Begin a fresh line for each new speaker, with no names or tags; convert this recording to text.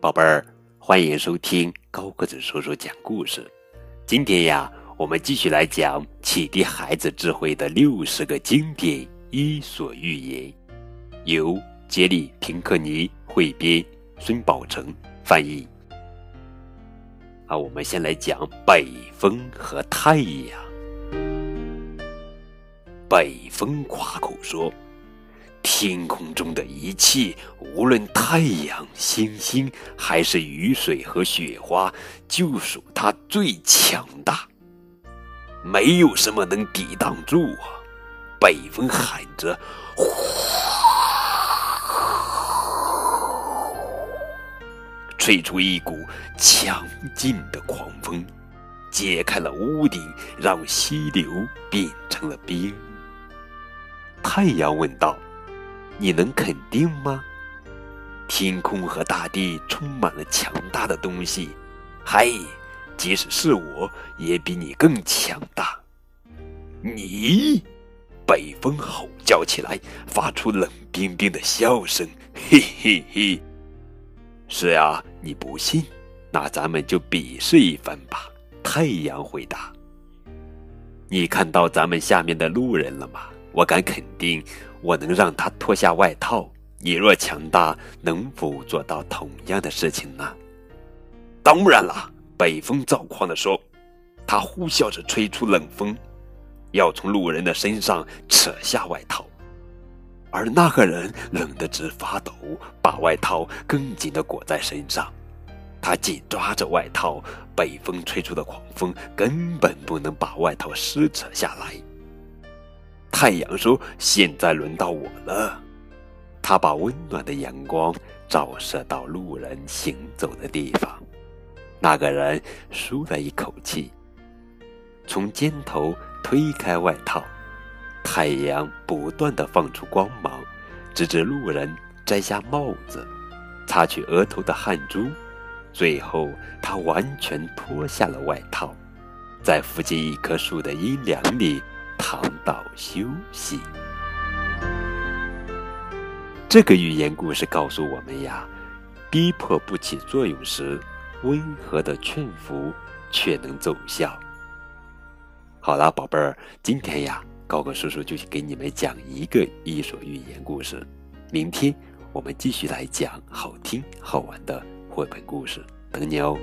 宝贝儿，欢迎收听高个子叔叔讲故事。今天呀，我们继续来讲启迪孩子智慧的六十个经典伊索寓言，由杰里·平克尼汇编，孙宝成翻译。啊，我们先来讲北风和太阳。北风夸口说。天空中的一切，无论太阳、星星，还是雨水和雪花，就属它最强大。没有什么能抵挡住啊！北风喊着：“呼！”吹出一股强劲的狂风，揭开了屋顶，让溪流变成了冰。太阳问道。你能肯定吗？天空和大地充满了强大的东西，嗨，即使是我也比你更强大。你，北风吼叫起来，发出冷冰冰的笑声，嘿嘿嘿。是呀，你不信？那咱们就比试一番吧。太阳回答：“你看到咱们下面的路人了吗？”我敢肯定，我能让他脱下外套。你若强大，能否做到同样的事情呢？当然了，北风躁狂地说。他呼啸着吹出冷风，要从路人的身上扯下外套，而那个人冷得直发抖，把外套更紧地裹在身上。他紧抓着外套，北风吹出的狂风根本不能把外套撕扯下来。太阳说：“现在轮到我了。”他把温暖的阳光照射到路人行走的地方。那个人舒了一口气，从肩头推开外套。太阳不断的放出光芒，直至路人摘下帽子，擦去额头的汗珠。最后，他完全脱下了外套，在附近一棵树的阴凉里。躺倒休息。这个寓言故事告诉我们呀，逼迫不起作用时，温和的劝服却能奏效。好了，宝贝儿，今天呀，高高叔叔就给你们讲一个伊索寓言故事。明天我们继续来讲好听好玩的绘本故事，等你哦。